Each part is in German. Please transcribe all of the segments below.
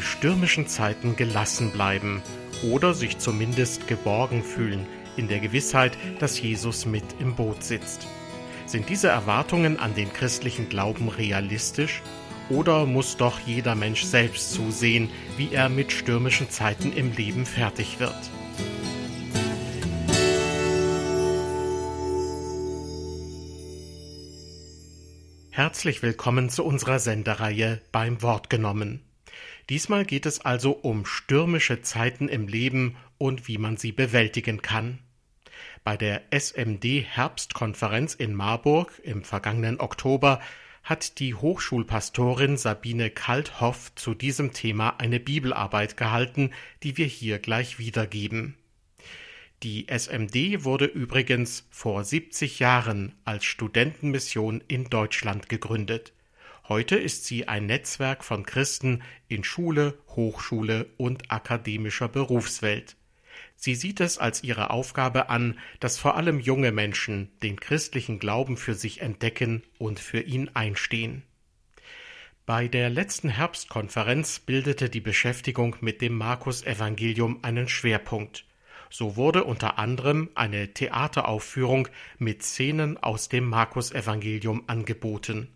stürmischen Zeiten gelassen bleiben oder sich zumindest geborgen fühlen in der Gewissheit, dass Jesus mit im Boot sitzt. Sind diese Erwartungen an den christlichen Glauben realistisch oder muss doch jeder Mensch selbst zusehen, wie er mit stürmischen Zeiten im Leben fertig wird? Herzlich willkommen zu unserer Sendereihe beim Wort genommen. Diesmal geht es also um stürmische Zeiten im Leben und wie man sie bewältigen kann. Bei der SMD Herbstkonferenz in Marburg im vergangenen Oktober hat die Hochschulpastorin Sabine Kalthoff zu diesem Thema eine Bibelarbeit gehalten, die wir hier gleich wiedergeben. Die SMD wurde übrigens vor 70 Jahren als Studentenmission in Deutschland gegründet. Heute ist sie ein Netzwerk von Christen in Schule, Hochschule und akademischer Berufswelt. Sie sieht es als ihre Aufgabe an, dass vor allem junge Menschen den christlichen Glauben für sich entdecken und für ihn einstehen. Bei der letzten Herbstkonferenz bildete die Beschäftigung mit dem Markus-Evangelium einen Schwerpunkt. So wurde unter anderem eine Theateraufführung mit Szenen aus dem Markus-Evangelium angeboten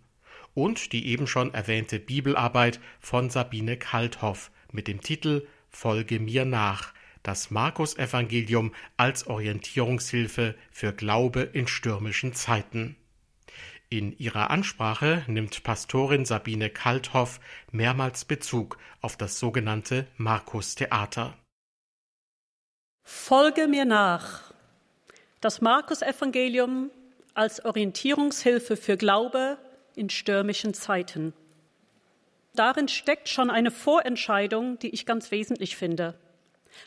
und die eben schon erwähnte Bibelarbeit von Sabine Kalthoff mit dem Titel Folge mir nach, das Markus-Evangelium als Orientierungshilfe für Glaube in stürmischen Zeiten. In ihrer Ansprache nimmt Pastorin Sabine Kalthoff mehrmals Bezug auf das sogenannte Markus-Theater. Folge mir nach. Das Markus-Evangelium als Orientierungshilfe für Glaube in stürmischen Zeiten. Darin steckt schon eine Vorentscheidung, die ich ganz wesentlich finde,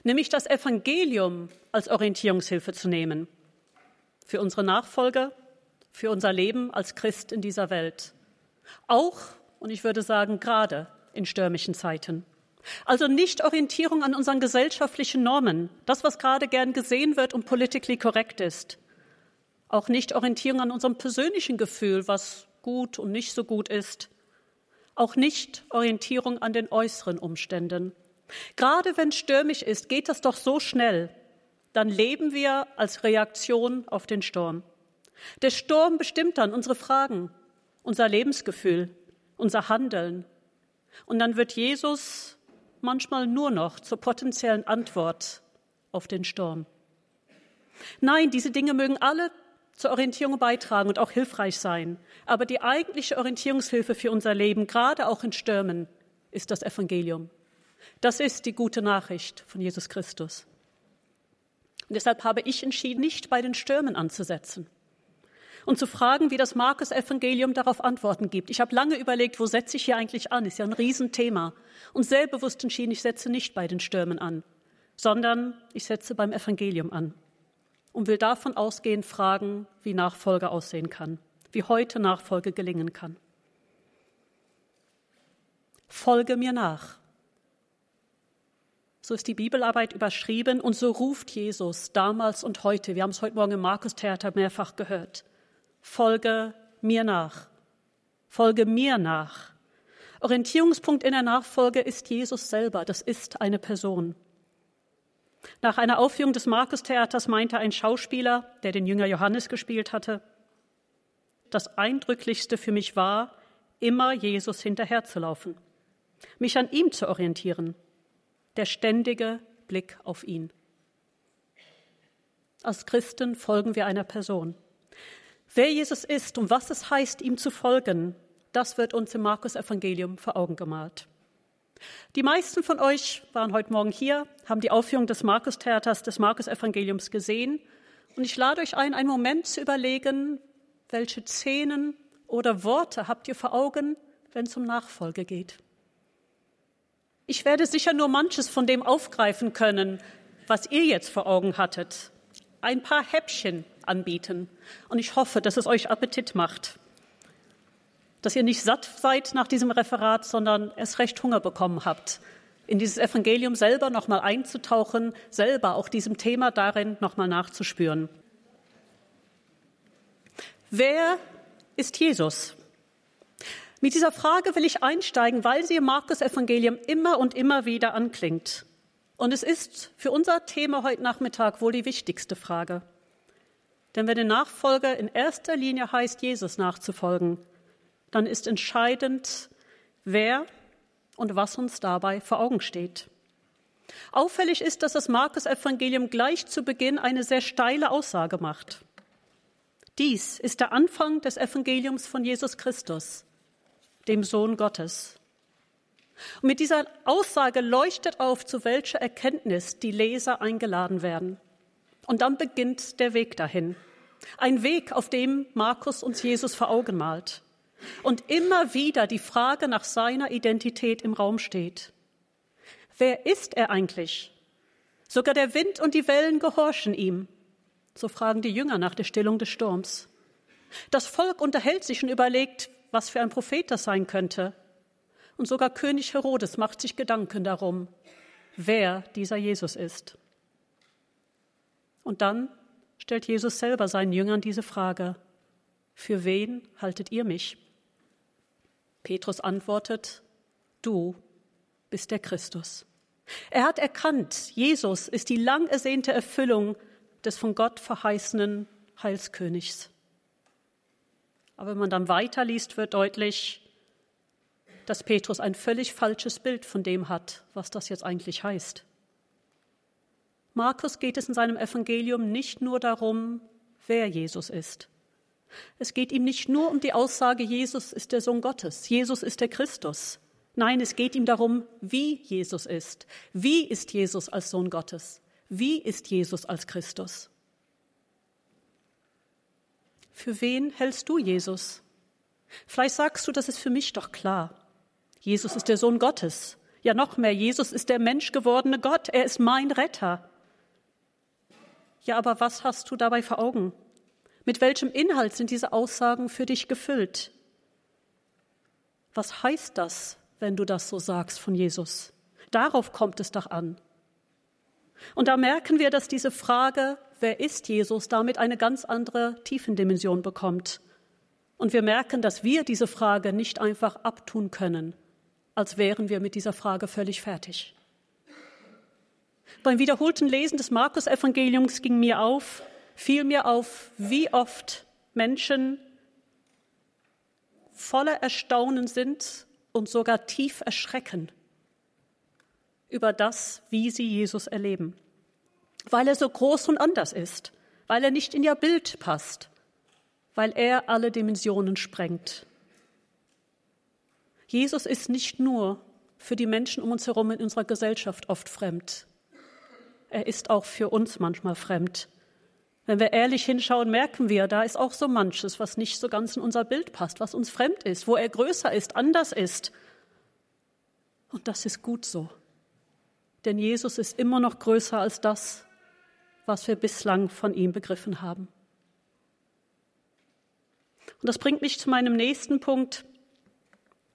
nämlich das Evangelium als Orientierungshilfe zu nehmen. Für unsere Nachfolger, für unser Leben als Christ in dieser Welt. Auch, und ich würde sagen gerade, in stürmischen Zeiten. Also nicht Orientierung an unseren gesellschaftlichen Normen, das, was gerade gern gesehen wird und politically korrekt ist. Auch nicht Orientierung an unserem persönlichen Gefühl, was gut und nicht so gut ist. Auch nicht Orientierung an den äußeren Umständen. Gerade wenn stürmisch ist, geht das doch so schnell. Dann leben wir als Reaktion auf den Sturm. Der Sturm bestimmt dann unsere Fragen, unser Lebensgefühl, unser Handeln. Und dann wird Jesus manchmal nur noch zur potenziellen Antwort auf den Sturm. Nein, diese Dinge mögen alle zur Orientierung beitragen und auch hilfreich sein. Aber die eigentliche Orientierungshilfe für unser Leben, gerade auch in Stürmen, ist das Evangelium. Das ist die gute Nachricht von Jesus Christus. Und deshalb habe ich entschieden, nicht bei den Stürmen anzusetzen, und zu fragen, wie das Markus-Evangelium darauf Antworten gibt. Ich habe lange überlegt, wo setze ich hier eigentlich an? Ist ja ein Riesenthema. Und sehr bewusst entschieden, ich setze nicht bei den Stürmen an, sondern ich setze beim Evangelium an und will davon ausgehend fragen, wie Nachfolge aussehen kann, wie heute Nachfolge gelingen kann. Folge mir nach. So ist die Bibelarbeit überschrieben und so ruft Jesus damals und heute. Wir haben es heute Morgen im Markus-Theater mehrfach gehört folge mir nach. Folge mir nach. Orientierungspunkt in der Nachfolge ist Jesus selber, das ist eine Person. Nach einer Aufführung des Markus-Theaters meinte ein Schauspieler, der den Jünger Johannes gespielt hatte, das Eindrücklichste für mich war, immer Jesus hinterherzulaufen, mich an ihm zu orientieren, der ständige Blick auf ihn. Als Christen folgen wir einer Person. Wer Jesus ist und was es heißt, ihm zu folgen, das wird uns im Markus-Evangelium vor Augen gemalt. Die meisten von euch waren heute Morgen hier, haben die Aufführung des Markus-Theaters, des Markus-Evangeliums gesehen. Und ich lade euch ein, einen Moment zu überlegen, welche Szenen oder Worte habt ihr vor Augen, wenn es um Nachfolge geht. Ich werde sicher nur manches von dem aufgreifen können, was ihr jetzt vor Augen hattet. Ein paar Häppchen anbieten. Und ich hoffe, dass es euch Appetit macht. Dass ihr nicht satt seid nach diesem Referat, sondern erst recht Hunger bekommen habt, in dieses Evangelium selber nochmal einzutauchen, selber auch diesem Thema darin nochmal nachzuspüren. Wer ist Jesus? Mit dieser Frage will ich einsteigen, weil sie im Markus-Evangelium immer und immer wieder anklingt. Und es ist für unser Thema heute Nachmittag wohl die wichtigste Frage. Denn wenn der Nachfolger in erster Linie heißt, Jesus nachzufolgen, dann ist entscheidend, wer und was uns dabei vor Augen steht. Auffällig ist, dass das Markus-Evangelium gleich zu Beginn eine sehr steile Aussage macht. Dies ist der Anfang des Evangeliums von Jesus Christus, dem Sohn Gottes. Und mit dieser Aussage leuchtet auf, zu welcher Erkenntnis die Leser eingeladen werden. Und dann beginnt der Weg dahin. Ein Weg, auf dem Markus uns Jesus vor Augen malt. Und immer wieder die Frage nach seiner Identität im Raum steht. Wer ist er eigentlich? Sogar der Wind und die Wellen gehorchen ihm. So fragen die Jünger nach der Stillung des Sturms. Das Volk unterhält sich und überlegt, was für ein Prophet das sein könnte. Und sogar König Herodes macht sich Gedanken darum, wer dieser Jesus ist. Und dann stellt Jesus selber seinen Jüngern diese Frage, für wen haltet ihr mich? Petrus antwortet, du bist der Christus. Er hat erkannt, Jesus ist die lang ersehnte Erfüllung des von Gott verheißenen Heilskönigs. Aber wenn man dann weiterliest, wird deutlich, dass Petrus ein völlig falsches Bild von dem hat, was das jetzt eigentlich heißt. Markus geht es in seinem Evangelium nicht nur darum, wer Jesus ist. Es geht ihm nicht nur um die Aussage, Jesus ist der Sohn Gottes, Jesus ist der Christus. Nein, es geht ihm darum, wie Jesus ist. Wie ist Jesus als Sohn Gottes? Wie ist Jesus als Christus? Für wen hältst du Jesus? Vielleicht sagst du, das ist für mich doch klar. Jesus ist der Sohn Gottes. Ja, noch mehr, Jesus ist der menschgewordene Gott. Er ist mein Retter. Ja, aber was hast du dabei vor Augen? Mit welchem Inhalt sind diese Aussagen für dich gefüllt? Was heißt das, wenn du das so sagst von Jesus? Darauf kommt es doch an. Und da merken wir, dass diese Frage, wer ist Jesus, damit eine ganz andere Tiefendimension bekommt. Und wir merken, dass wir diese Frage nicht einfach abtun können, als wären wir mit dieser Frage völlig fertig. Beim wiederholten Lesen des Markus-Evangeliums ging mir auf, fiel mir auf, wie oft Menschen voller Erstaunen sind und sogar tief erschrecken über das, wie sie Jesus erleben, weil er so groß und anders ist, weil er nicht in ihr Bild passt, weil er alle Dimensionen sprengt. Jesus ist nicht nur für die Menschen um uns herum in unserer Gesellschaft oft fremd. Er ist auch für uns manchmal fremd. Wenn wir ehrlich hinschauen, merken wir, da ist auch so manches, was nicht so ganz in unser Bild passt, was uns fremd ist, wo er größer ist, anders ist. Und das ist gut so. Denn Jesus ist immer noch größer als das, was wir bislang von ihm begriffen haben. Und das bringt mich zu meinem nächsten Punkt.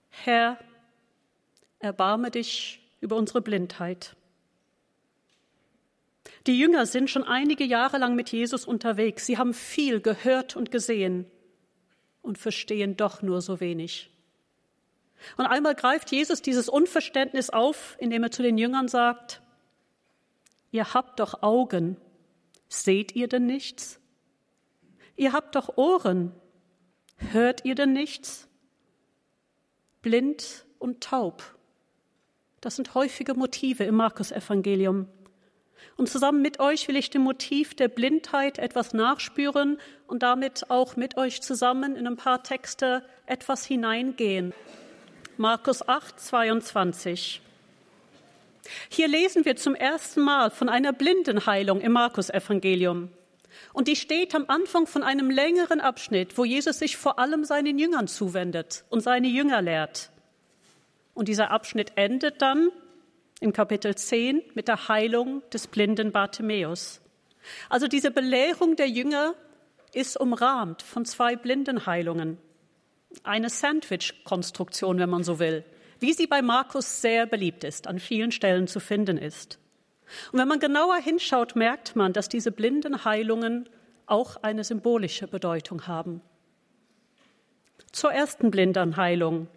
Herr, erbarme dich über unsere Blindheit. Die Jünger sind schon einige Jahre lang mit Jesus unterwegs. Sie haben viel gehört und gesehen und verstehen doch nur so wenig. Und einmal greift Jesus dieses Unverständnis auf, indem er zu den Jüngern sagt, ihr habt doch Augen, seht ihr denn nichts? Ihr habt doch Ohren, hört ihr denn nichts? Blind und taub. Das sind häufige Motive im Markus-Evangelium. Und zusammen mit euch will ich dem Motiv der Blindheit etwas nachspüren und damit auch mit euch zusammen in ein paar Texte etwas hineingehen. Markus 8, 22. Hier lesen wir zum ersten Mal von einer Blindenheilung im Markus-Evangelium. Und die steht am Anfang von einem längeren Abschnitt, wo Jesus sich vor allem seinen Jüngern zuwendet und seine Jünger lehrt. Und dieser Abschnitt endet dann im Kapitel 10 mit der Heilung des blinden Bartimäus. Also diese Belehrung der Jünger ist umrahmt von zwei Blindenheilungen eine Sandwich-Konstruktion, wenn man so will, wie sie bei Markus sehr beliebt ist, an vielen Stellen zu finden ist. Und wenn man genauer hinschaut, merkt man, dass diese blinden Heilungen auch eine symbolische Bedeutung haben. Zur ersten Blindenheilung.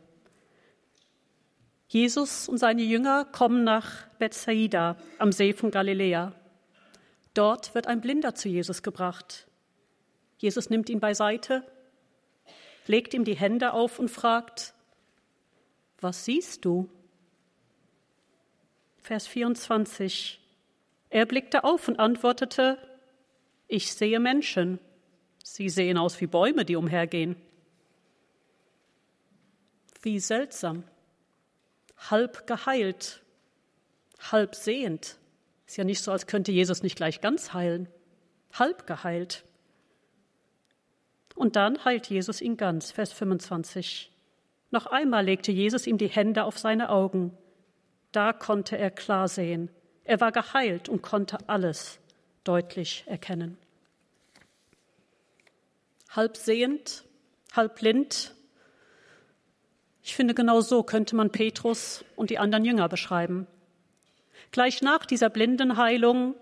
Jesus und seine Jünger kommen nach Bethsaida am See von Galiläa. Dort wird ein Blinder zu Jesus gebracht. Jesus nimmt ihn beiseite, legt ihm die Hände auf und fragt, was siehst du? Vers 24. Er blickte auf und antwortete, ich sehe Menschen. Sie sehen aus wie Bäume, die umhergehen. Wie seltsam. Halb geheilt, halb sehend. Ist ja nicht so, als könnte Jesus nicht gleich ganz heilen. Halb geheilt. Und dann heilt Jesus ihn ganz, Vers 25. Noch einmal legte Jesus ihm die Hände auf seine Augen. Da konnte er klar sehen. Er war geheilt und konnte alles deutlich erkennen. Halb sehend, halb blind. Ich finde, genau so könnte man Petrus und die anderen Jünger beschreiben. Gleich nach dieser Blindenheilung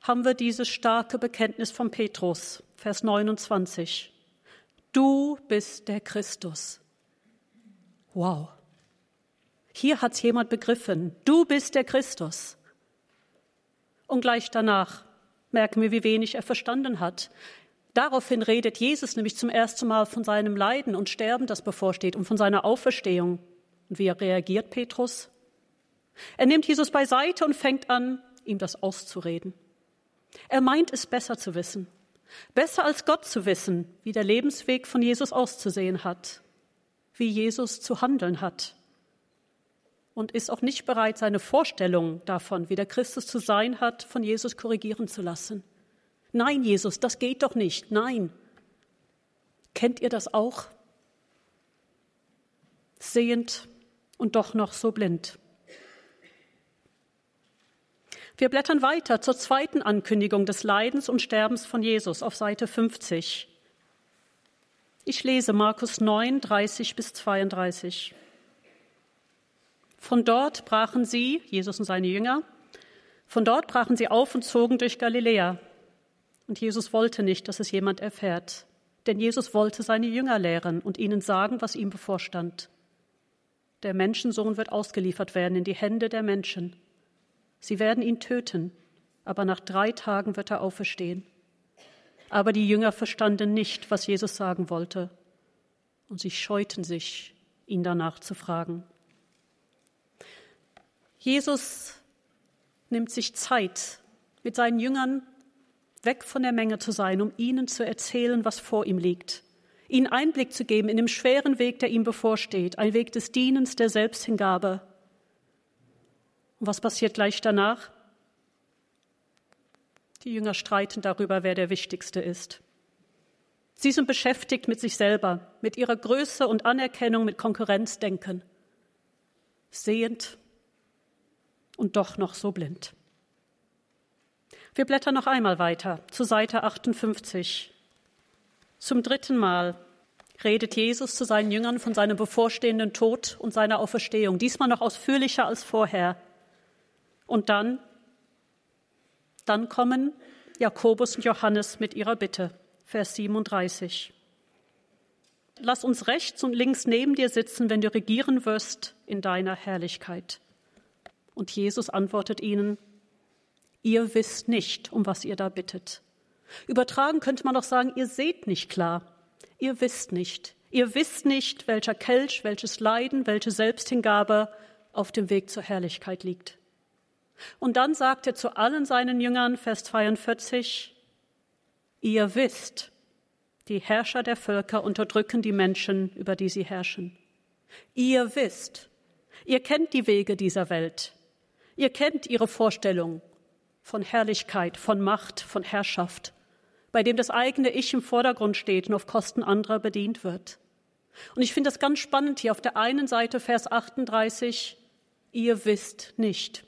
haben wir dieses starke Bekenntnis von Petrus, Vers 29. Du bist der Christus. Wow. Hier hat es jemand begriffen. Du bist der Christus. Und gleich danach merken wir, wie wenig er verstanden hat. Daraufhin redet Jesus nämlich zum ersten Mal von seinem Leiden und Sterben, das bevorsteht, und von seiner Auferstehung. Und wie reagiert Petrus? Er nimmt Jesus beiseite und fängt an, ihm das auszureden. Er meint es besser zu wissen, besser als Gott zu wissen, wie der Lebensweg von Jesus auszusehen hat, wie Jesus zu handeln hat und ist auch nicht bereit, seine Vorstellung davon, wie der Christus zu sein hat, von Jesus korrigieren zu lassen. Nein, Jesus, das geht doch nicht. Nein. Kennt ihr das auch? Sehend und doch noch so blind. Wir blättern weiter zur zweiten Ankündigung des Leidens und Sterbens von Jesus auf Seite 50. Ich lese Markus 9, 30 bis 32. Von dort brachen sie, Jesus und seine Jünger, von dort brachen sie auf und zogen durch Galiläa. Und Jesus wollte nicht, dass es jemand erfährt, denn Jesus wollte seine Jünger lehren und ihnen sagen, was ihm bevorstand. Der Menschensohn wird ausgeliefert werden in die Hände der Menschen. Sie werden ihn töten, aber nach drei Tagen wird er auferstehen. Aber die Jünger verstanden nicht, was Jesus sagen wollte, und sie scheuten sich, ihn danach zu fragen. Jesus nimmt sich Zeit, mit seinen Jüngern weg von der Menge zu sein, um ihnen zu erzählen, was vor ihm liegt, ihnen Einblick zu geben in den schweren Weg, der ihm bevorsteht, ein Weg des Dienens, der Selbsthingabe, und was passiert gleich danach? Die Jünger streiten darüber, wer der Wichtigste ist. Sie sind beschäftigt mit sich selber, mit ihrer Größe und Anerkennung, mit Konkurrenzdenken. Sehend und doch noch so blind. Wir blättern noch einmal weiter zu Seite 58. Zum dritten Mal redet Jesus zu seinen Jüngern von seinem bevorstehenden Tod und seiner Auferstehung, diesmal noch ausführlicher als vorher. Und dann, dann kommen Jakobus und Johannes mit ihrer Bitte, Vers 37. Lass uns rechts und links neben dir sitzen, wenn du regieren wirst in deiner Herrlichkeit. Und Jesus antwortet ihnen, ihr wisst nicht, um was ihr da bittet. Übertragen könnte man doch sagen, ihr seht nicht klar, ihr wisst nicht, ihr wisst nicht, welcher Kelch, welches Leiden, welche Selbsthingabe auf dem Weg zur Herrlichkeit liegt. Und dann sagt er zu allen seinen Jüngern, Vers 42, ihr wisst, die Herrscher der Völker unterdrücken die Menschen, über die sie herrschen. Ihr wisst, ihr kennt die Wege dieser Welt, ihr kennt ihre Vorstellung von Herrlichkeit, von Macht, von Herrschaft, bei dem das eigene Ich im Vordergrund steht und auf Kosten anderer bedient wird. Und ich finde das ganz spannend hier auf der einen Seite Vers 38, ihr wisst nicht.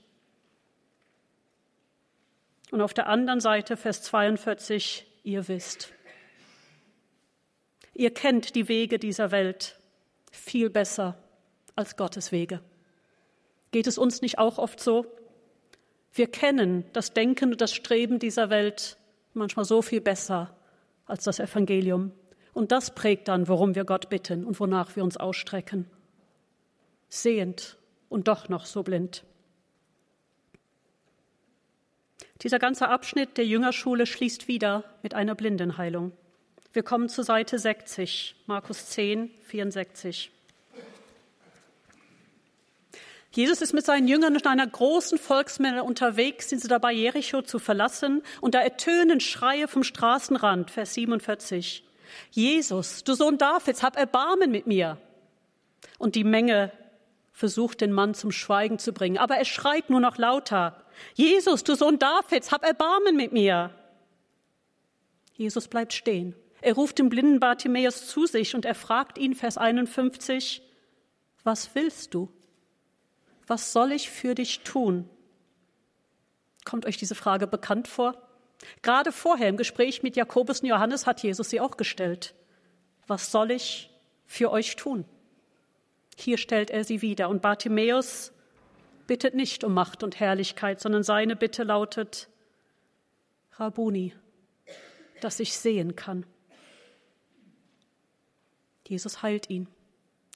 Und auf der anderen Seite Vers 42, ihr wisst. Ihr kennt die Wege dieser Welt viel besser als Gottes Wege. Geht es uns nicht auch oft so? Wir kennen das Denken und das Streben dieser Welt manchmal so viel besser als das Evangelium. Und das prägt dann, worum wir Gott bitten und wonach wir uns ausstrecken. Sehend und doch noch so blind. Dieser ganze Abschnitt der Jüngerschule schließt wieder mit einer Blindenheilung. Wir kommen zur Seite 60, Markus 10, 64. Jesus ist mit seinen Jüngern in einer großen Volksmenge unterwegs, sind sie dabei, Jericho zu verlassen, und da ertönen Schreie vom Straßenrand, Vers 47. Jesus, du Sohn Davids, hab Erbarmen mit mir. Und die Menge versucht, den Mann zum Schweigen zu bringen, aber er schreit nur noch lauter. Jesus, du Sohn Davids, hab Erbarmen mit mir. Jesus bleibt stehen. Er ruft den blinden Bartimäus zu sich und er fragt ihn, Vers 51, was willst du? Was soll ich für dich tun? Kommt euch diese Frage bekannt vor? Gerade vorher im Gespräch mit Jakobus und Johannes hat Jesus sie auch gestellt. Was soll ich für euch tun? Hier stellt er sie wieder und Bartimäus bittet nicht um Macht und Herrlichkeit, sondern seine Bitte lautet, Rabuni, dass ich sehen kann. Jesus heilt ihn.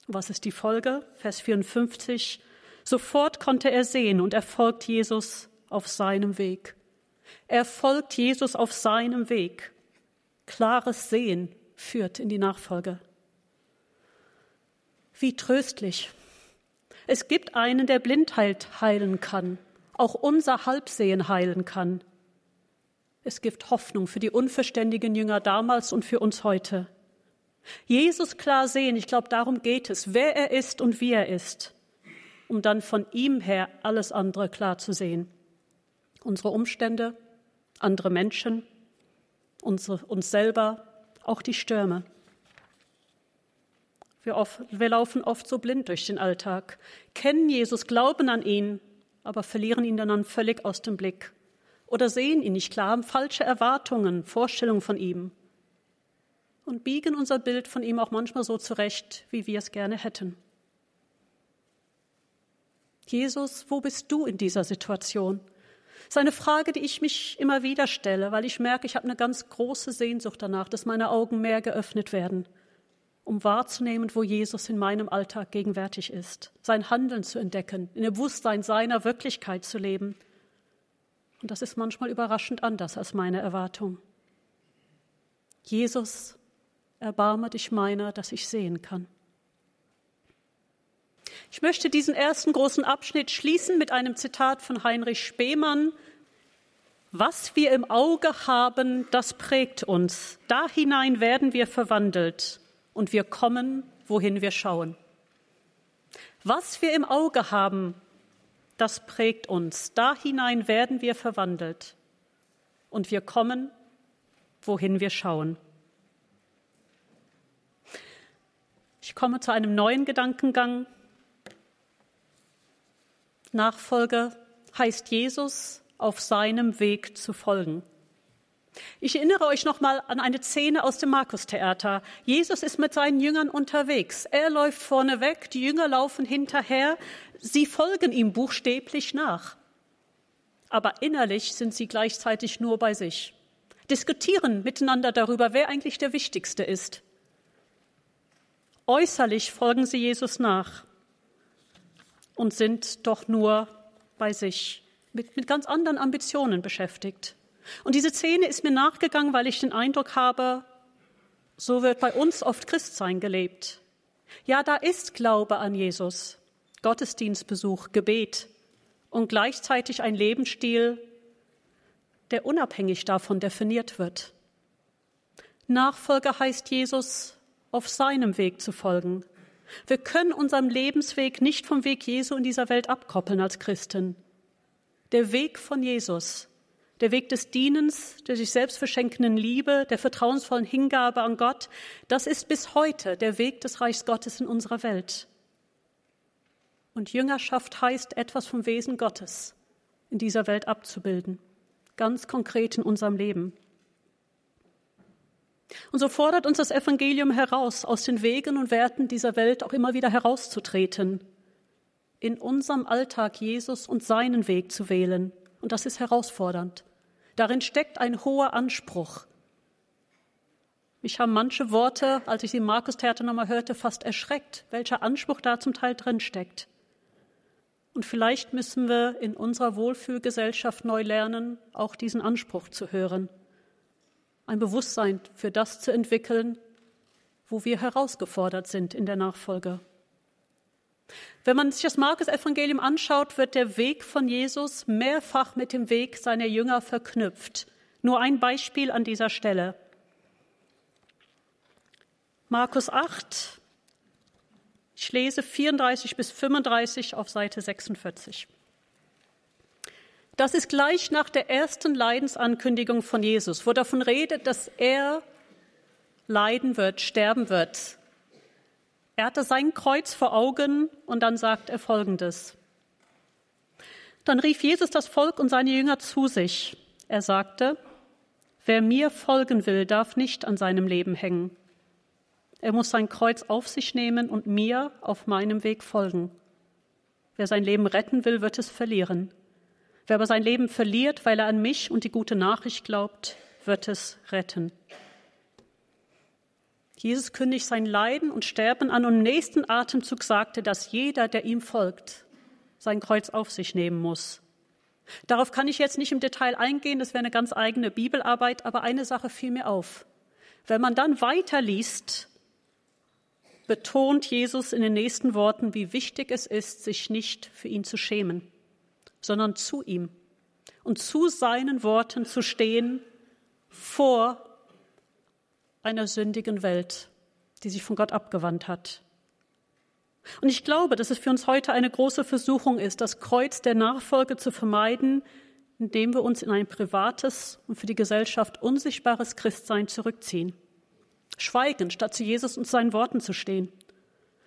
Was ist die Folge? Vers 54. Sofort konnte er sehen und er folgt Jesus auf seinem Weg. Er folgt Jesus auf seinem Weg. Klares Sehen führt in die Nachfolge. Wie tröstlich. Es gibt einen, der Blindheit heilen kann, auch unser Halbsehen heilen kann. Es gibt Hoffnung für die unverständigen Jünger damals und für uns heute. Jesus klar sehen, ich glaube, darum geht es, wer er ist und wie er ist um dann von ihm her alles andere klar zu sehen. Unsere Umstände, andere Menschen, unsere, uns selber, auch die Stürme. Wir, oft, wir laufen oft so blind durch den Alltag, kennen Jesus, glauben an ihn, aber verlieren ihn dann völlig aus dem Blick oder sehen ihn nicht klar, haben falsche Erwartungen, Vorstellungen von ihm und biegen unser Bild von ihm auch manchmal so zurecht, wie wir es gerne hätten. Jesus, wo bist du in dieser Situation? Das ist eine Frage, die ich mich immer wieder stelle, weil ich merke, ich habe eine ganz große Sehnsucht danach, dass meine Augen mehr geöffnet werden, um wahrzunehmen, wo Jesus in meinem Alltag gegenwärtig ist, sein Handeln zu entdecken, in dem Bewusstsein seiner Wirklichkeit zu leben. Und das ist manchmal überraschend anders als meine Erwartung. Jesus, erbarme dich meiner, dass ich sehen kann. Ich möchte diesen ersten großen Abschnitt schließen mit einem Zitat von Heinrich Spemann. Was wir im Auge haben, das prägt uns. Da hinein werden wir verwandelt und wir kommen, wohin wir schauen. Was wir im Auge haben, das prägt uns. Da hinein werden wir verwandelt und wir kommen, wohin wir schauen. Ich komme zu einem neuen Gedankengang, Nachfolger heißt Jesus auf seinem Weg zu folgen. Ich erinnere euch nochmal an eine Szene aus dem Markus-Theater. Jesus ist mit seinen Jüngern unterwegs. Er läuft vorne weg, die Jünger laufen hinterher. Sie folgen ihm buchstäblich nach. Aber innerlich sind sie gleichzeitig nur bei sich. Diskutieren miteinander darüber, wer eigentlich der Wichtigste ist. Äußerlich folgen sie Jesus nach und sind doch nur bei sich, mit, mit ganz anderen Ambitionen beschäftigt. Und diese Szene ist mir nachgegangen, weil ich den Eindruck habe, so wird bei uns oft Christsein gelebt. Ja, da ist Glaube an Jesus, Gottesdienstbesuch, Gebet und gleichzeitig ein Lebensstil, der unabhängig davon definiert wird. Nachfolger heißt Jesus, auf seinem Weg zu folgen, wir können unseren Lebensweg nicht vom Weg Jesu in dieser Welt abkoppeln als Christen. Der Weg von Jesus, der Weg des Dienens, der sich selbst verschenkenden Liebe, der vertrauensvollen Hingabe an Gott, das ist bis heute der Weg des Reichs Gottes in unserer Welt. Und Jüngerschaft heißt, etwas vom Wesen Gottes in dieser Welt abzubilden, ganz konkret in unserem Leben. Und so fordert uns das Evangelium heraus, aus den Wegen und Werten dieser Welt auch immer wieder herauszutreten, in unserem Alltag Jesus und seinen Weg zu wählen. Und das ist herausfordernd. Darin steckt ein hoher Anspruch. Mich haben manche Worte, als ich sie im Markus-Theater nochmal hörte, fast erschreckt, welcher Anspruch da zum Teil drin steckt. Und vielleicht müssen wir in unserer Wohlfühlgesellschaft neu lernen, auch diesen Anspruch zu hören. Ein Bewusstsein für das zu entwickeln, wo wir herausgefordert sind in der Nachfolge. Wenn man sich das Markus-Evangelium anschaut, wird der Weg von Jesus mehrfach mit dem Weg seiner Jünger verknüpft. Nur ein Beispiel an dieser Stelle. Markus 8, ich lese 34 bis 35 auf Seite 46. Das ist gleich nach der ersten Leidensankündigung von Jesus, wo davon redet, dass er leiden wird, sterben wird. Er hatte sein Kreuz vor Augen und dann sagt er Folgendes. Dann rief Jesus das Volk und seine Jünger zu sich. Er sagte, wer mir folgen will, darf nicht an seinem Leben hängen. Er muss sein Kreuz auf sich nehmen und mir auf meinem Weg folgen. Wer sein Leben retten will, wird es verlieren. Wer aber sein Leben verliert, weil er an mich und die gute Nachricht glaubt, wird es retten. Jesus kündigt sein Leiden und Sterben an und im nächsten Atemzug sagte, dass jeder, der ihm folgt, sein Kreuz auf sich nehmen muss. Darauf kann ich jetzt nicht im Detail eingehen, das wäre eine ganz eigene Bibelarbeit, aber eine Sache fiel mir auf. Wenn man dann weiterliest, betont Jesus in den nächsten Worten, wie wichtig es ist, sich nicht für ihn zu schämen, sondern zu ihm und zu seinen Worten zu stehen vor einer sündigen Welt, die sich von Gott abgewandt hat. Und ich glaube, dass es für uns heute eine große Versuchung ist, das Kreuz der Nachfolge zu vermeiden, indem wir uns in ein privates und für die Gesellschaft unsichtbares Christsein zurückziehen schweigen, statt zu Jesus und seinen Worten zu stehen.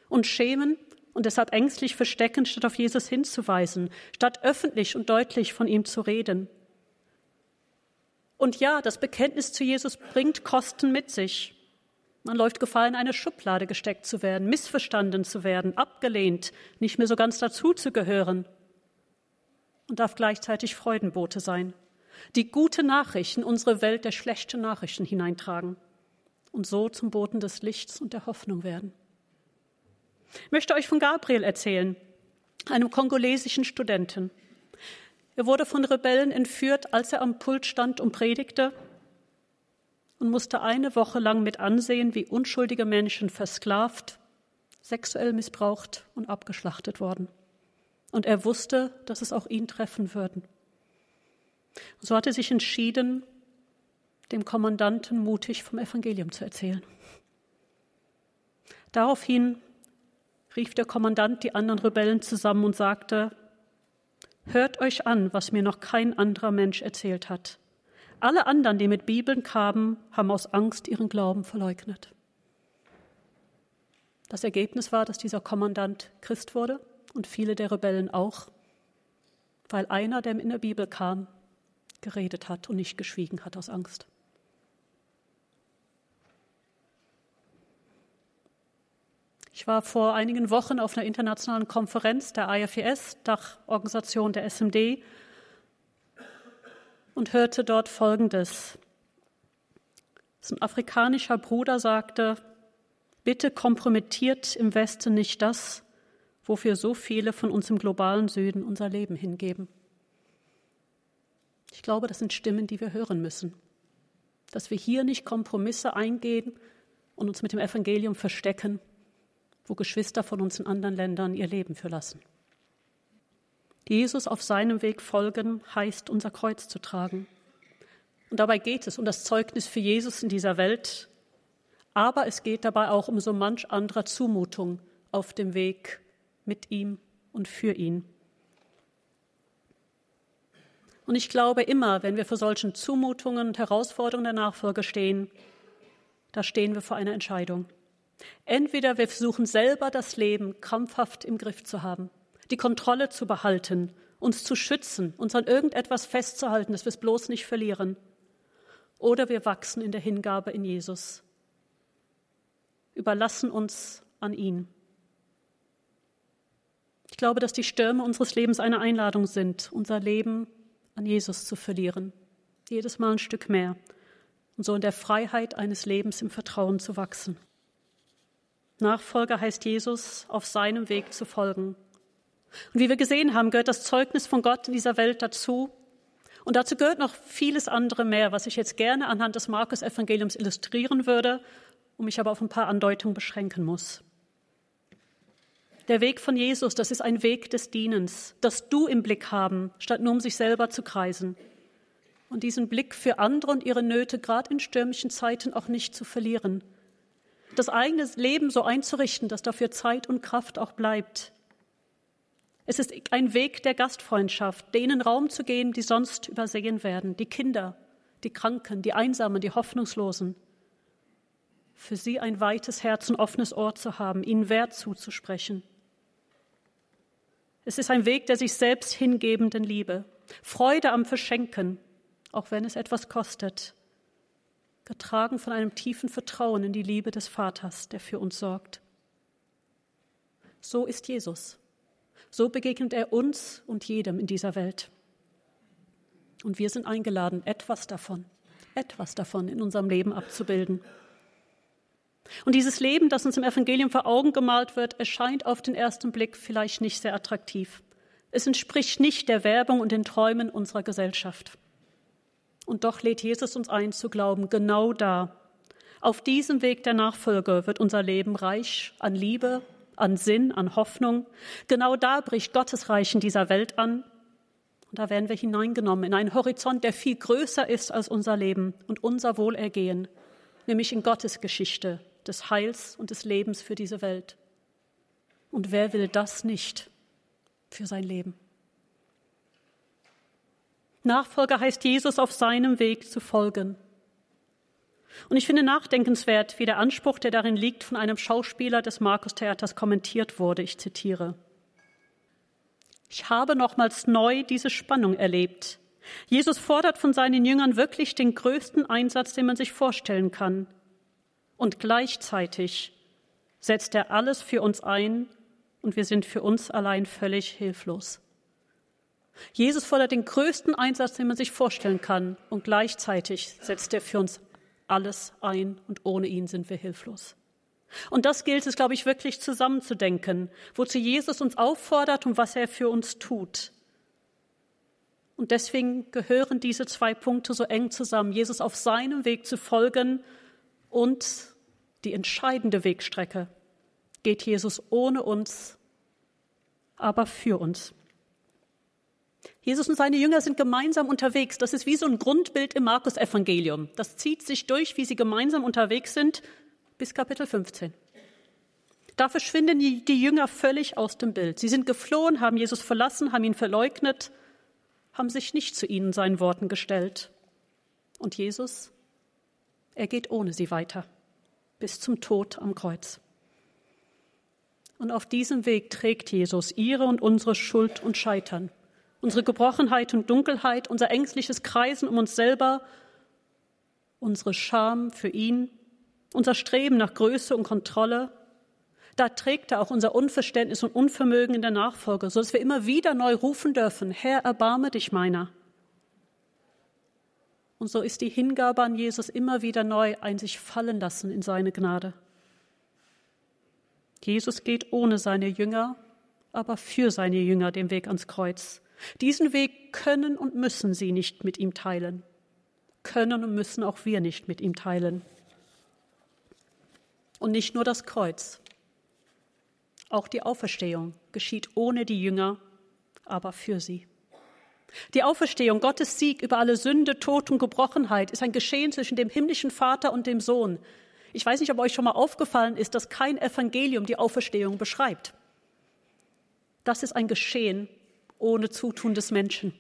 Und schämen und deshalb ängstlich verstecken, statt auf Jesus hinzuweisen, statt öffentlich und deutlich von ihm zu reden. Und ja, das Bekenntnis zu Jesus bringt Kosten mit sich. Man läuft Gefahr, in eine Schublade gesteckt zu werden, missverstanden zu werden, abgelehnt, nicht mehr so ganz dazu zu gehören und darf gleichzeitig Freudenbote sein, die gute Nachrichten unsere Welt der schlechten Nachrichten hineintragen und so zum Boten des Lichts und der Hoffnung werden. Ich möchte euch von Gabriel erzählen, einem kongolesischen Studenten. Er wurde von Rebellen entführt, als er am Pult stand und predigte und musste eine Woche lang mit ansehen, wie unschuldige Menschen versklavt, sexuell missbraucht und abgeschlachtet wurden. Und er wusste, dass es auch ihn treffen würden. So hatte er sich entschieden, dem Kommandanten mutig vom Evangelium zu erzählen. Daraufhin rief der Kommandant die anderen Rebellen zusammen und sagte, Hört euch an, was mir noch kein anderer Mensch erzählt hat. Alle anderen, die mit Bibeln kamen, haben aus Angst ihren Glauben verleugnet. Das Ergebnis war, dass dieser Kommandant Christ wurde und viele der Rebellen auch, weil einer, der in der Bibel kam, geredet hat und nicht geschwiegen hat aus Angst. Ich war vor einigen Wochen auf einer internationalen Konferenz der IFES, Dachorganisation der SMD, und hörte dort Folgendes. Ein afrikanischer Bruder sagte, bitte kompromittiert im Westen nicht das, wofür so viele von uns im globalen Süden unser Leben hingeben. Ich glaube, das sind Stimmen, die wir hören müssen. Dass wir hier nicht Kompromisse eingehen und uns mit dem Evangelium verstecken, wo Geschwister von uns in anderen Ländern ihr Leben für lassen. Jesus auf seinem Weg folgen heißt, unser Kreuz zu tragen. Und dabei geht es um das Zeugnis für Jesus in dieser Welt, aber es geht dabei auch um so manch anderer Zumutung auf dem Weg mit ihm und für ihn. Und ich glaube immer, wenn wir vor solchen Zumutungen und Herausforderungen der Nachfolge stehen, da stehen wir vor einer Entscheidung. Entweder wir versuchen selber das Leben krampfhaft im Griff zu haben, die Kontrolle zu behalten, uns zu schützen, uns an irgendetwas festzuhalten, dass wir es bloß nicht verlieren. Oder wir wachsen in der Hingabe in Jesus, überlassen uns an ihn. Ich glaube, dass die Stürme unseres Lebens eine Einladung sind, unser Leben an Jesus zu verlieren. Jedes Mal ein Stück mehr und so in der Freiheit eines Lebens im Vertrauen zu wachsen. Nachfolger heißt Jesus, auf seinem Weg zu folgen. Und wie wir gesehen haben, gehört das Zeugnis von Gott in dieser Welt dazu. Und dazu gehört noch vieles andere mehr, was ich jetzt gerne anhand des Markus-Evangeliums illustrieren würde und mich aber auf ein paar Andeutungen beschränken muss. Der Weg von Jesus, das ist ein Weg des Dienens, das Du im Blick haben, statt nur um sich selber zu kreisen. Und diesen Blick für andere und ihre Nöte, gerade in stürmischen Zeiten, auch nicht zu verlieren. Das eigene Leben so einzurichten, dass dafür Zeit und Kraft auch bleibt. Es ist ein Weg der Gastfreundschaft, denen Raum zu geben, die sonst übersehen werden, die Kinder, die Kranken, die Einsamen, die Hoffnungslosen für sie ein weites Herz und offenes Ohr zu haben, ihnen Wert zuzusprechen. Es ist ein Weg der sich selbst hingebenden Liebe, Freude am Verschenken, auch wenn es etwas kostet, getragen von einem tiefen Vertrauen in die Liebe des Vaters, der für uns sorgt. So ist Jesus. So begegnet er uns und jedem in dieser Welt. Und wir sind eingeladen, etwas davon, etwas davon in unserem Leben abzubilden. Und dieses Leben, das uns im Evangelium vor Augen gemalt wird, erscheint auf den ersten Blick vielleicht nicht sehr attraktiv. Es entspricht nicht der Werbung und den Träumen unserer Gesellschaft. Und doch lädt Jesus uns ein zu glauben, genau da. Auf diesem Weg der Nachfolge wird unser Leben reich an Liebe, an Sinn, an Hoffnung. Genau da bricht Gottes Reich in dieser Welt an. Und da werden wir hineingenommen in einen Horizont, der viel größer ist als unser Leben und unser Wohlergehen, nämlich in Gottes Geschichte, des Heils und des Lebens für diese Welt. Und wer will das nicht für sein Leben? Nachfolger heißt Jesus auf seinem Weg zu folgen. Und ich finde nachdenkenswert, wie der Anspruch, der darin liegt, von einem Schauspieler des Markus-Theaters kommentiert wurde. Ich zitiere. Ich habe nochmals neu diese Spannung erlebt. Jesus fordert von seinen Jüngern wirklich den größten Einsatz, den man sich vorstellen kann und gleichzeitig setzt er alles für uns ein und wir sind für uns allein völlig hilflos. Jesus fordert den größten Einsatz, den man sich vorstellen kann und gleichzeitig setzt er für uns alles ein und ohne ihn sind wir hilflos. Und das gilt es, glaube ich, wirklich zusammenzudenken, wozu Jesus uns auffordert und was er für uns tut. Und deswegen gehören diese zwei Punkte so eng zusammen, Jesus auf seinem Weg zu folgen und die entscheidende Wegstrecke geht Jesus ohne uns, aber für uns. Jesus und seine Jünger sind gemeinsam unterwegs. Das ist wie so ein Grundbild im Markus-Evangelium. Das zieht sich durch, wie sie gemeinsam unterwegs sind, bis Kapitel 15. Da verschwinden die Jünger völlig aus dem Bild. Sie sind geflohen, haben Jesus verlassen, haben ihn verleugnet, haben sich nicht zu ihnen seinen Worten gestellt. Und Jesus, er geht ohne sie weiter bis zum Tod am Kreuz. Und auf diesem Weg trägt Jesus ihre und unsere Schuld und Scheitern, unsere Gebrochenheit und Dunkelheit, unser ängstliches Kreisen um uns selber, unsere Scham für ihn, unser Streben nach Größe und Kontrolle. Da trägt er auch unser Unverständnis und Unvermögen in der Nachfolge, so dass wir immer wieder neu rufen dürfen, Herr, erbarme dich meiner. Und so ist die Hingabe an Jesus immer wieder neu ein sich fallen lassen in seine Gnade. Jesus geht ohne seine Jünger, aber für seine Jünger den Weg ans Kreuz. Diesen Weg können und müssen sie nicht mit ihm teilen. Können und müssen auch wir nicht mit ihm teilen. Und nicht nur das Kreuz. Auch die Auferstehung geschieht ohne die Jünger, aber für sie. Die Auferstehung, Gottes Sieg über alle Sünde, Tod und Gebrochenheit, ist ein Geschehen zwischen dem himmlischen Vater und dem Sohn. Ich weiß nicht, ob euch schon mal aufgefallen ist, dass kein Evangelium die Auferstehung beschreibt. Das ist ein Geschehen ohne Zutun des Menschen.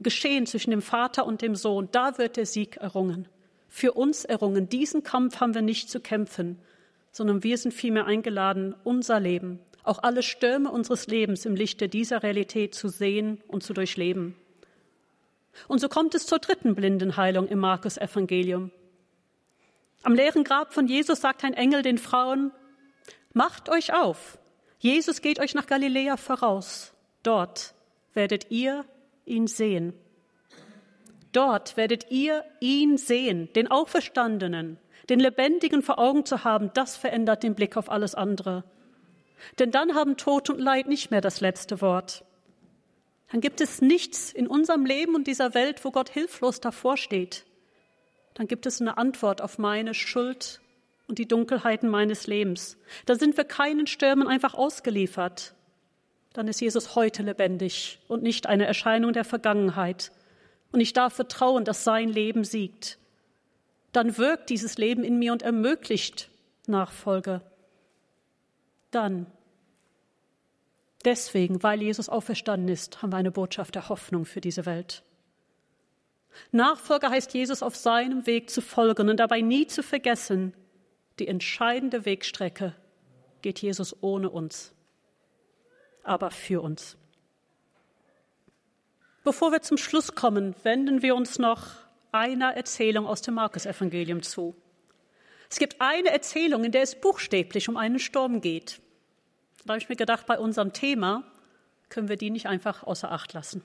Geschehen zwischen dem Vater und dem Sohn. Da wird der Sieg errungen. Für uns errungen. Diesen Kampf haben wir nicht zu kämpfen, sondern wir sind vielmehr eingeladen, unser Leben, auch alle Stürme unseres Lebens im Lichte dieser Realität zu sehen und zu durchleben. Und so kommt es zur dritten Blindenheilung im Markus Evangelium. Am leeren Grab von Jesus sagt ein Engel den Frauen, Macht euch auf, Jesus geht euch nach Galiläa voraus, dort werdet ihr ihn sehen. Dort werdet ihr ihn sehen, den Auferstandenen, den Lebendigen vor Augen zu haben, das verändert den Blick auf alles andere. Denn dann haben Tod und Leid nicht mehr das letzte Wort. Dann gibt es nichts in unserem Leben und dieser Welt, wo Gott hilflos davor steht. Dann gibt es eine Antwort auf meine Schuld und die Dunkelheiten meines Lebens. Da sind wir keinen Stürmen einfach ausgeliefert. Dann ist Jesus heute lebendig und nicht eine Erscheinung der Vergangenheit. Und ich darf vertrauen, dass sein Leben siegt. Dann wirkt dieses Leben in mir und ermöglicht Nachfolge. Dann, deswegen, weil Jesus auferstanden ist, haben wir eine Botschaft der Hoffnung für diese Welt. Nachfolger heißt Jesus auf seinem Weg zu folgen und dabei nie zu vergessen, die entscheidende Wegstrecke geht Jesus ohne uns, aber für uns. Bevor wir zum Schluss kommen, wenden wir uns noch einer Erzählung aus dem Markus-Evangelium zu. Es gibt eine Erzählung, in der es buchstäblich um einen Sturm geht. Da habe ich mir gedacht, bei unserem Thema können wir die nicht einfach außer Acht lassen.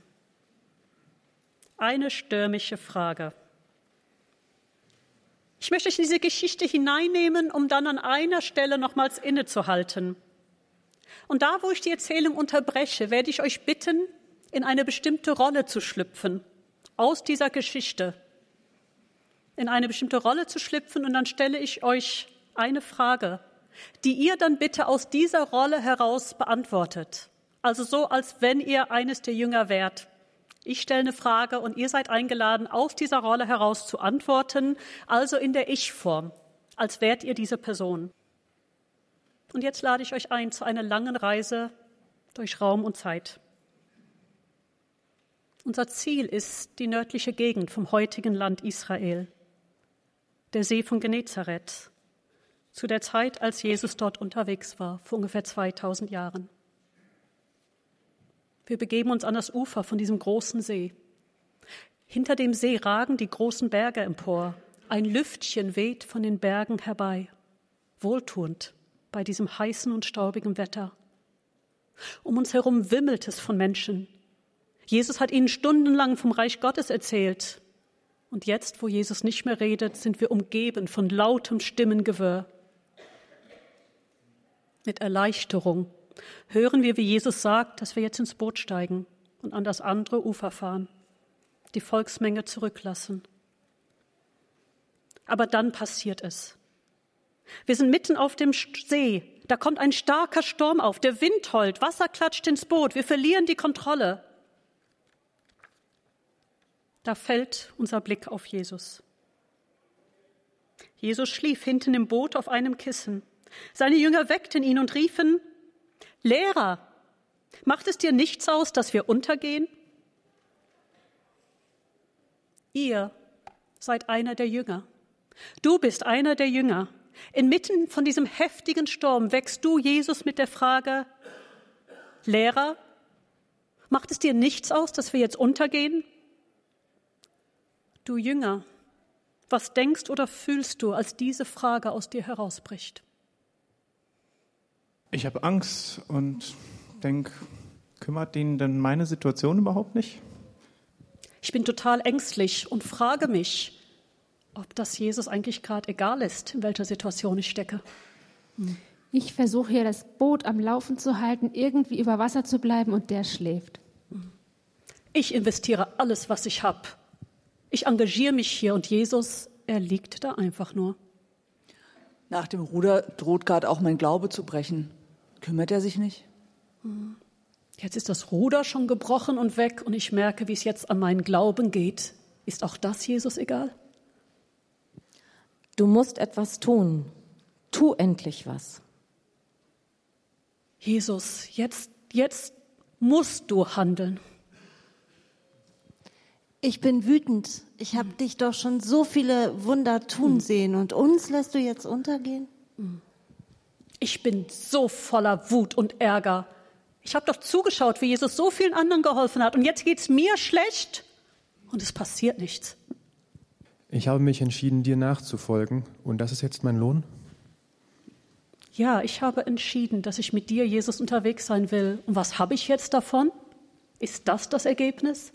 Eine stürmische Frage. Ich möchte euch in diese Geschichte hineinnehmen, um dann an einer Stelle nochmals innezuhalten. Und da, wo ich die Erzählung unterbreche, werde ich euch bitten, in eine bestimmte Rolle zu schlüpfen, aus dieser Geschichte. In eine bestimmte Rolle zu schlüpfen und dann stelle ich euch eine Frage, die ihr dann bitte aus dieser Rolle heraus beantwortet. Also so, als wenn ihr eines der Jünger wärt. Ich stelle eine Frage und ihr seid eingeladen, aus dieser Rolle heraus zu antworten, also in der Ich-Form, als wärt ihr diese Person. Und jetzt lade ich euch ein zu einer langen Reise durch Raum und Zeit. Unser Ziel ist die nördliche Gegend vom heutigen Land Israel, der See von Genezareth, zu der Zeit, als Jesus dort unterwegs war, vor ungefähr 2000 Jahren. Wir begeben uns an das Ufer von diesem großen See. Hinter dem See ragen die großen Berge empor. Ein Lüftchen weht von den Bergen herbei, wohltuend bei diesem heißen und staubigen Wetter. Um uns herum wimmelt es von Menschen. Jesus hat ihnen stundenlang vom Reich Gottes erzählt. Und jetzt, wo Jesus nicht mehr redet, sind wir umgeben von lautem Stimmengewirr. Mit Erleichterung hören wir, wie Jesus sagt, dass wir jetzt ins Boot steigen und an das andere Ufer fahren, die Volksmenge zurücklassen. Aber dann passiert es. Wir sind mitten auf dem See. Da kommt ein starker Sturm auf. Der Wind heult. Wasser klatscht ins Boot. Wir verlieren die Kontrolle. Da fällt unser Blick auf Jesus. Jesus schlief hinten im Boot auf einem Kissen. Seine Jünger weckten ihn und riefen, Lehrer, macht es dir nichts aus, dass wir untergehen? Ihr seid einer der Jünger. Du bist einer der Jünger. Inmitten von diesem heftigen Sturm wächst du Jesus mit der Frage, Lehrer, macht es dir nichts aus, dass wir jetzt untergehen? Du Jünger, was denkst oder fühlst du, als diese Frage aus dir herausbricht? Ich habe Angst und denke, kümmert ihn denn meine Situation überhaupt nicht? Ich bin total ängstlich und frage mich, ob das Jesus eigentlich gerade egal ist, in welcher Situation ich stecke. Ich versuche hier das Boot am Laufen zu halten, irgendwie über Wasser zu bleiben und der schläft. Ich investiere alles, was ich habe. Ich engagiere mich hier und Jesus, er liegt da einfach nur. Nach dem Ruder droht gerade auch mein Glaube zu brechen. Kümmert er sich nicht? Jetzt ist das Ruder schon gebrochen und weg und ich merke, wie es jetzt an meinen Glauben geht. Ist auch das Jesus egal? Du musst etwas tun. Tu endlich was. Jesus, jetzt, jetzt musst du handeln. Ich bin wütend. Ich habe dich doch schon so viele Wunder tun sehen und uns lässt du jetzt untergehen? Ich bin so voller Wut und Ärger. Ich habe doch zugeschaut, wie Jesus so vielen anderen geholfen hat und jetzt geht's mir schlecht und es passiert nichts. Ich habe mich entschieden, dir nachzufolgen und das ist jetzt mein Lohn? Ja, ich habe entschieden, dass ich mit dir, Jesus, unterwegs sein will. Und was habe ich jetzt davon? Ist das das Ergebnis?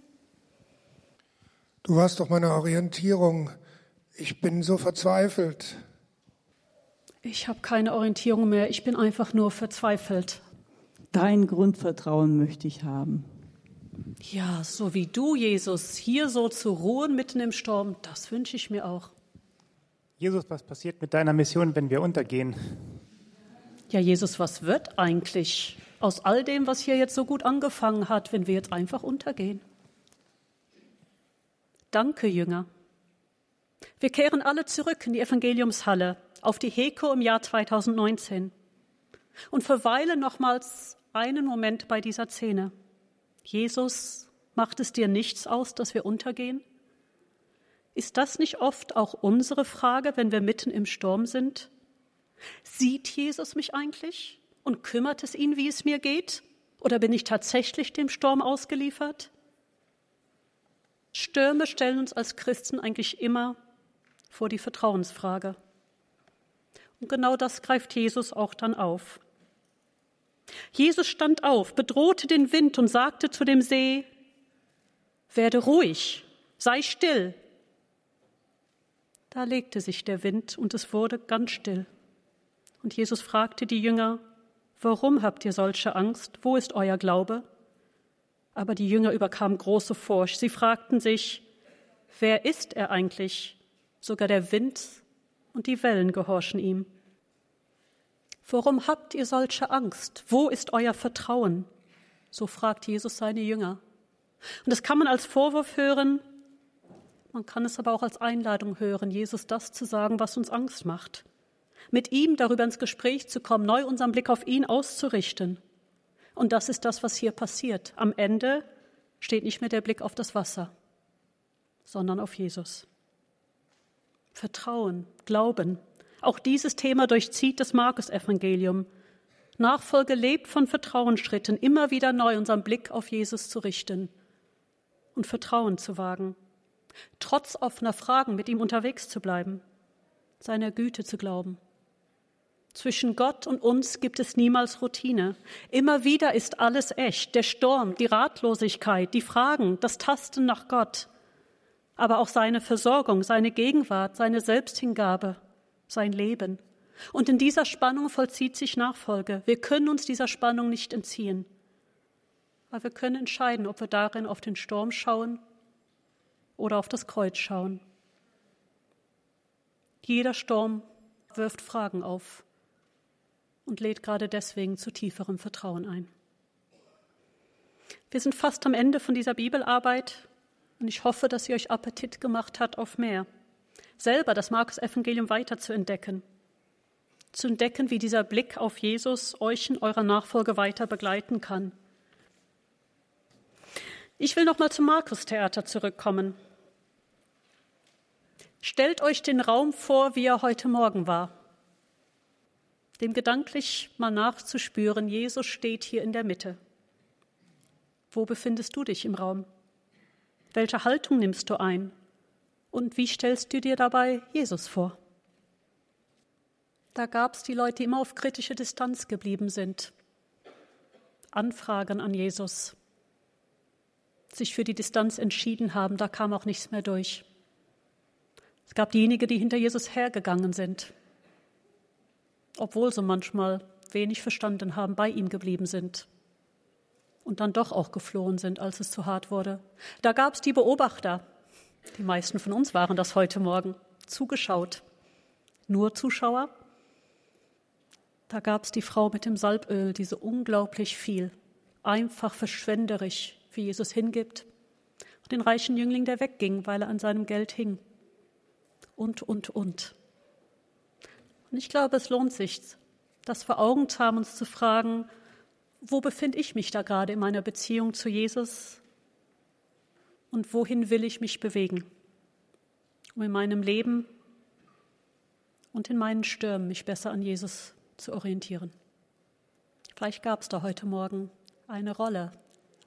Du warst doch meine Orientierung. Ich bin so verzweifelt. Ich habe keine Orientierung mehr. Ich bin einfach nur verzweifelt. Dein Grundvertrauen möchte ich haben. Ja, so wie du, Jesus, hier so zu ruhen mitten im Sturm, das wünsche ich mir auch. Jesus, was passiert mit deiner Mission, wenn wir untergehen? Ja, Jesus, was wird eigentlich aus all dem, was hier jetzt so gut angefangen hat, wenn wir jetzt einfach untergehen? Danke, Jünger. Wir kehren alle zurück in die Evangeliumshalle auf die Heko im Jahr 2019 und verweilen nochmals einen Moment bei dieser Szene. Jesus, macht es dir nichts aus, dass wir untergehen? Ist das nicht oft auch unsere Frage, wenn wir mitten im Sturm sind? Sieht Jesus mich eigentlich und kümmert es ihn, wie es mir geht? Oder bin ich tatsächlich dem Sturm ausgeliefert? Stürme stellen uns als Christen eigentlich immer vor die Vertrauensfrage. Und genau das greift Jesus auch dann auf. Jesus stand auf, bedrohte den Wind und sagte zu dem See, werde ruhig, sei still. Da legte sich der Wind und es wurde ganz still. Und Jesus fragte die Jünger, warum habt ihr solche Angst? Wo ist euer Glaube? Aber die Jünger überkamen große Furcht. Sie fragten sich, wer ist er eigentlich? Sogar der Wind und die Wellen gehorchen ihm. Warum habt ihr solche Angst? Wo ist euer Vertrauen? So fragt Jesus seine Jünger. Und das kann man als Vorwurf hören, man kann es aber auch als Einladung hören, Jesus das zu sagen, was uns Angst macht. Mit ihm darüber ins Gespräch zu kommen, neu unseren Blick auf ihn auszurichten. Und das ist das, was hier passiert. Am Ende steht nicht mehr der Blick auf das Wasser, sondern auf Jesus. Vertrauen, Glauben, auch dieses Thema durchzieht das Markus-Evangelium. Nachfolge lebt von Vertrauensschritten, immer wieder neu unseren Blick auf Jesus zu richten und Vertrauen zu wagen, trotz offener Fragen mit ihm unterwegs zu bleiben, seiner Güte zu glauben. Zwischen Gott und uns gibt es niemals Routine. Immer wieder ist alles echt. Der Sturm, die Ratlosigkeit, die Fragen, das Tasten nach Gott, aber auch seine Versorgung, seine Gegenwart, seine Selbsthingabe sein Leben. Und in dieser Spannung vollzieht sich Nachfolge. Wir können uns dieser Spannung nicht entziehen. Aber wir können entscheiden, ob wir darin auf den Sturm schauen oder auf das Kreuz schauen. Jeder Sturm wirft Fragen auf und lädt gerade deswegen zu tieferem Vertrauen ein. Wir sind fast am Ende von dieser Bibelarbeit und ich hoffe, dass sie euch Appetit gemacht hat auf mehr selber das Markus-Evangelium weiter zu entdecken. Zu entdecken, wie dieser Blick auf Jesus euch in eurer Nachfolge weiter begleiten kann. Ich will nochmal zum Markus-Theater zurückkommen. Stellt euch den Raum vor, wie er heute Morgen war. Dem gedanklich mal nachzuspüren, Jesus steht hier in der Mitte. Wo befindest du dich im Raum? Welche Haltung nimmst du ein? Und wie stellst du dir dabei Jesus vor? Da gab es die Leute, die immer auf kritische Distanz geblieben sind. Anfragen an Jesus. Sich für die Distanz entschieden haben, da kam auch nichts mehr durch. Es gab diejenigen, die hinter Jesus hergegangen sind, obwohl sie manchmal wenig verstanden haben, bei ihm geblieben sind und dann doch auch geflohen sind, als es zu hart wurde. Da gab es die Beobachter, die meisten von uns waren das heute Morgen, zugeschaut. Nur Zuschauer? Da gab es die Frau mit dem Salböl, die so unglaublich viel, einfach verschwenderisch wie Jesus hingibt. Und den reichen Jüngling, der wegging, weil er an seinem Geld hing. Und, und, und. Und ich glaube, es lohnt sich, das vor Augen zu haben, uns zu fragen, wo befinde ich mich da gerade in meiner Beziehung zu Jesus? Und wohin will ich mich bewegen, um in meinem Leben und in meinen Stürmen mich besser an Jesus zu orientieren. Vielleicht gab es da heute Morgen eine Rolle,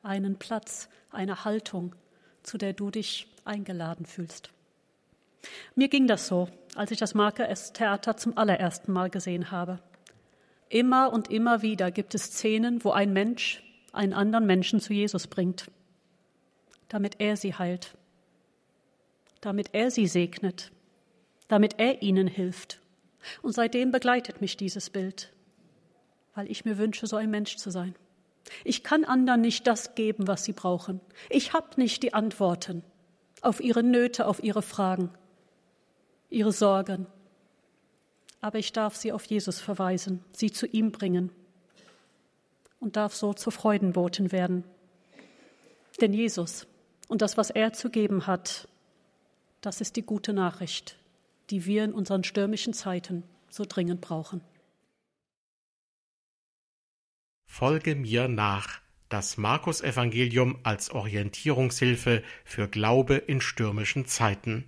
einen Platz, eine Haltung, zu der du dich eingeladen fühlst. Mir ging das so, als ich das Marke Theater zum allerersten Mal gesehen habe. Immer und immer wieder gibt es Szenen, wo ein Mensch einen anderen Menschen zu Jesus bringt damit er sie heilt. damit er sie segnet, damit er ihnen hilft. Und seitdem begleitet mich dieses Bild, weil ich mir wünsche, so ein Mensch zu sein. Ich kann anderen nicht das geben, was sie brauchen. Ich habe nicht die Antworten auf ihre Nöte, auf ihre Fragen, ihre Sorgen. Aber ich darf sie auf Jesus verweisen, sie zu ihm bringen und darf so zur Freudenboten werden. Denn Jesus und das, was er zu geben hat, das ist die gute Nachricht, die wir in unseren stürmischen Zeiten so dringend brauchen. Folge mir nach. Das Markus-Evangelium als Orientierungshilfe für Glaube in stürmischen Zeiten.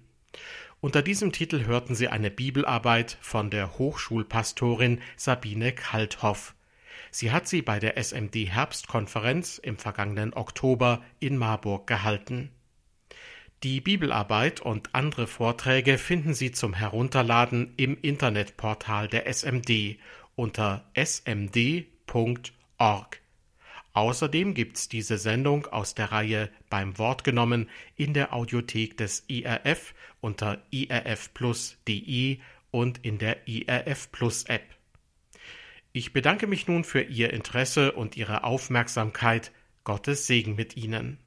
Unter diesem Titel hörten Sie eine Bibelarbeit von der Hochschulpastorin Sabine Kalthoff. Sie hat sie bei der SMD Herbstkonferenz im vergangenen Oktober in Marburg gehalten. Die Bibelarbeit und andere Vorträge finden Sie zum Herunterladen im Internetportal der SMD unter smd.org. Außerdem gibt's diese Sendung aus der Reihe Beim Wort genommen in der Audiothek des IRF unter irfplus.de und in der IRF Plus App. Ich bedanke mich nun für Ihr Interesse und Ihre Aufmerksamkeit. Gottes Segen mit Ihnen.